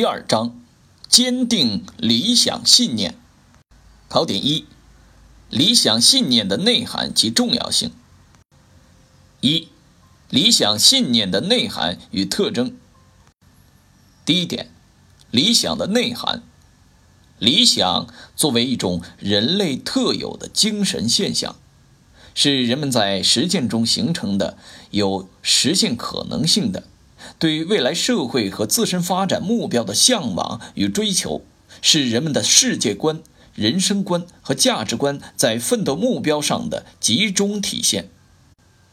第二章，坚定理想信念。考点一：理想信念的内涵及重要性。一、理想信念的内涵与特征。第一点，理想的内涵。理想作为一种人类特有的精神现象，是人们在实践中形成的有实现可能性的。对于未来社会和自身发展目标的向往与追求，是人们的世界观、人生观和价值观在奋斗目标上的集中体现。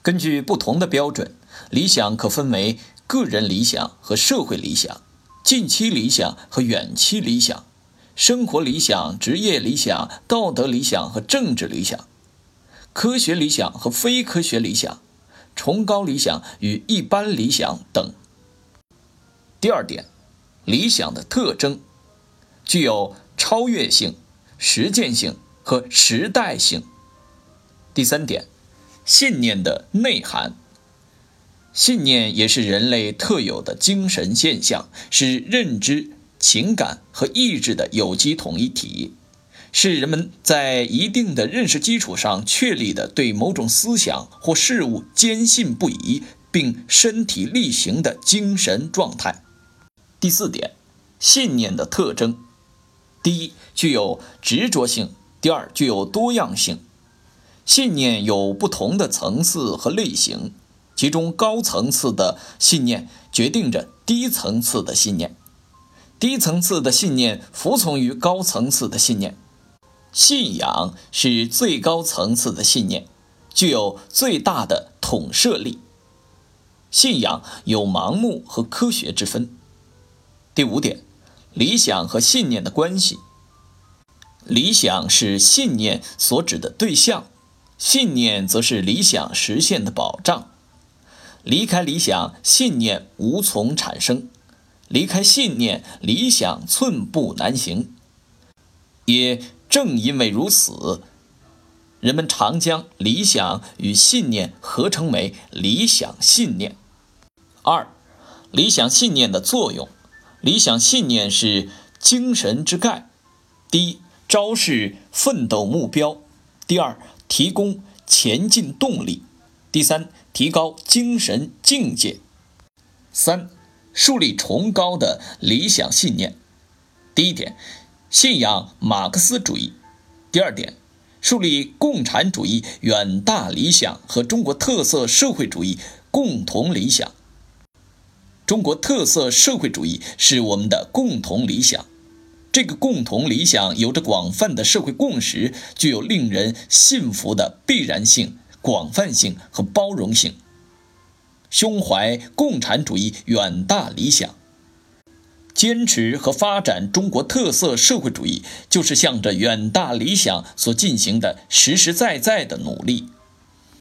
根据不同的标准，理想可分为个人理想和社会理想、近期理想和远期理想、生活理想、职业理想、道德理想和政治理想、科学理想和非科学理想、崇高理想与一般理想等。第二点，理想的特征，具有超越性、实践性和时代性。第三点，信念的内涵。信念也是人类特有的精神现象，是认知、情感和意志的有机统一体，是人们在一定的认识基础上确立的对某种思想或事物坚信不疑并身体力行的精神状态。第四点，信念的特征：第一，具有执着性；第二，具有多样性。信念有不同的层次和类型，其中高层次的信念决定着低层次的信念，低层次的信念服从于高层次的信念。信仰是最高层次的信念，具有最大的统摄力。信仰有盲目和科学之分。第五点，理想和信念的关系。理想是信念所指的对象，信念则是理想实现的保障。离开理想，信念无从产生；离开信念，理想寸步难行。也正因为如此，人们常将理想与信念合称为理想信念。二，理想信念的作用。理想信念是精神之钙：第一，昭示奋斗目标；第二，提供前进动力；第三，提高精神境界。三，树立崇高的理想信念。第一点，信仰马克思主义；第二点，树立共产主义远大理想和中国特色社会主义共同理想。中国特色社会主义是我们的共同理想，这个共同理想有着广泛的社会共识，具有令人信服的必然性、广泛性和包容性。胸怀共产主义远大理想，坚持和发展中国特色社会主义，就是向着远大理想所进行的实实在在的努力。